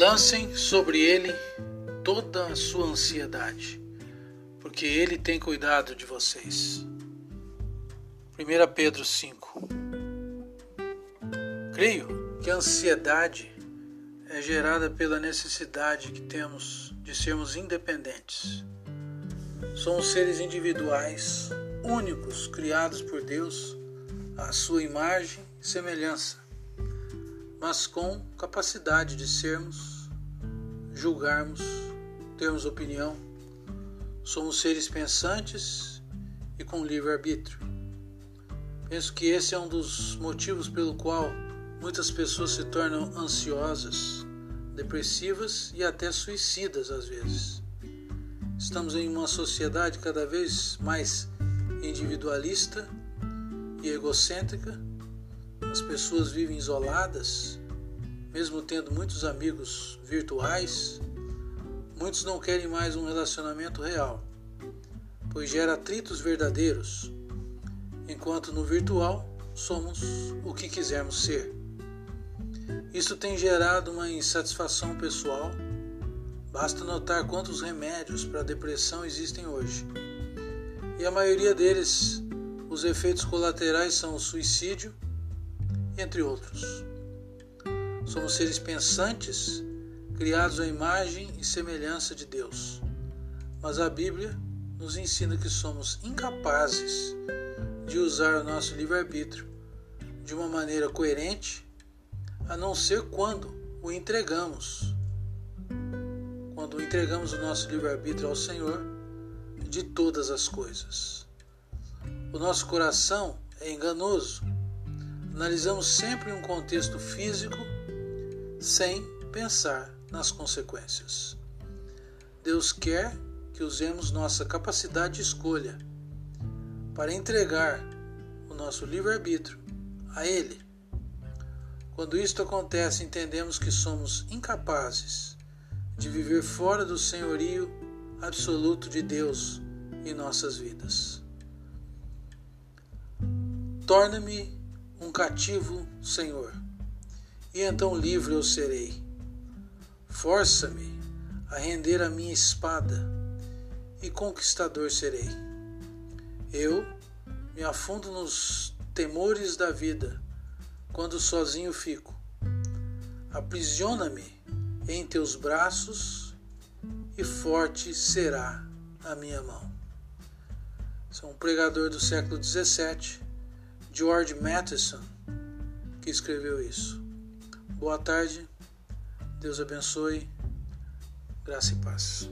Lancem sobre ele toda a sua ansiedade, porque ele tem cuidado de vocês. 1 Pedro 5 Creio que a ansiedade é gerada pela necessidade que temos de sermos independentes. Somos seres individuais, únicos, criados por Deus à sua imagem e semelhança, mas com capacidade de sermos, julgarmos, termos opinião. Somos seres pensantes e com livre-arbítrio. Penso que esse é um dos motivos pelo qual muitas pessoas se tornam ansiosas, depressivas e até suicidas às vezes. Estamos em uma sociedade cada vez mais individualista e egocêntrica. As pessoas vivem isoladas, mesmo tendo muitos amigos virtuais. Muitos não querem mais um relacionamento real, pois gera atritos verdadeiros, enquanto no virtual somos o que quisermos ser. Isso tem gerado uma insatisfação pessoal. Basta notar quantos remédios para depressão existem hoje. E a maioria deles, os efeitos colaterais são o suicídio, entre outros. Somos seres pensantes, criados à imagem e semelhança de Deus. Mas a Bíblia nos ensina que somos incapazes de usar o nosso livre-arbítrio de uma maneira coerente a não ser quando o entregamos. Quando entregamos o nosso livre-arbítrio ao Senhor de todas as coisas. O nosso coração é enganoso. Analisamos sempre um contexto físico sem pensar nas consequências. Deus quer que usemos nossa capacidade de escolha para entregar o nosso livre-arbítrio a Ele quando isto acontece, entendemos que somos incapazes de viver fora do senhorio absoluto de Deus em nossas vidas. Torna-me um cativo, Senhor, e então livre eu serei. Força-me a render a minha espada, e conquistador serei. Eu me afundo nos temores da vida quando sozinho fico. Aprisiona-me em teus braços e forte será a minha mão. É um pregador do século XVII, George Matheson, que escreveu isso. Boa tarde, Deus abençoe, graça e paz.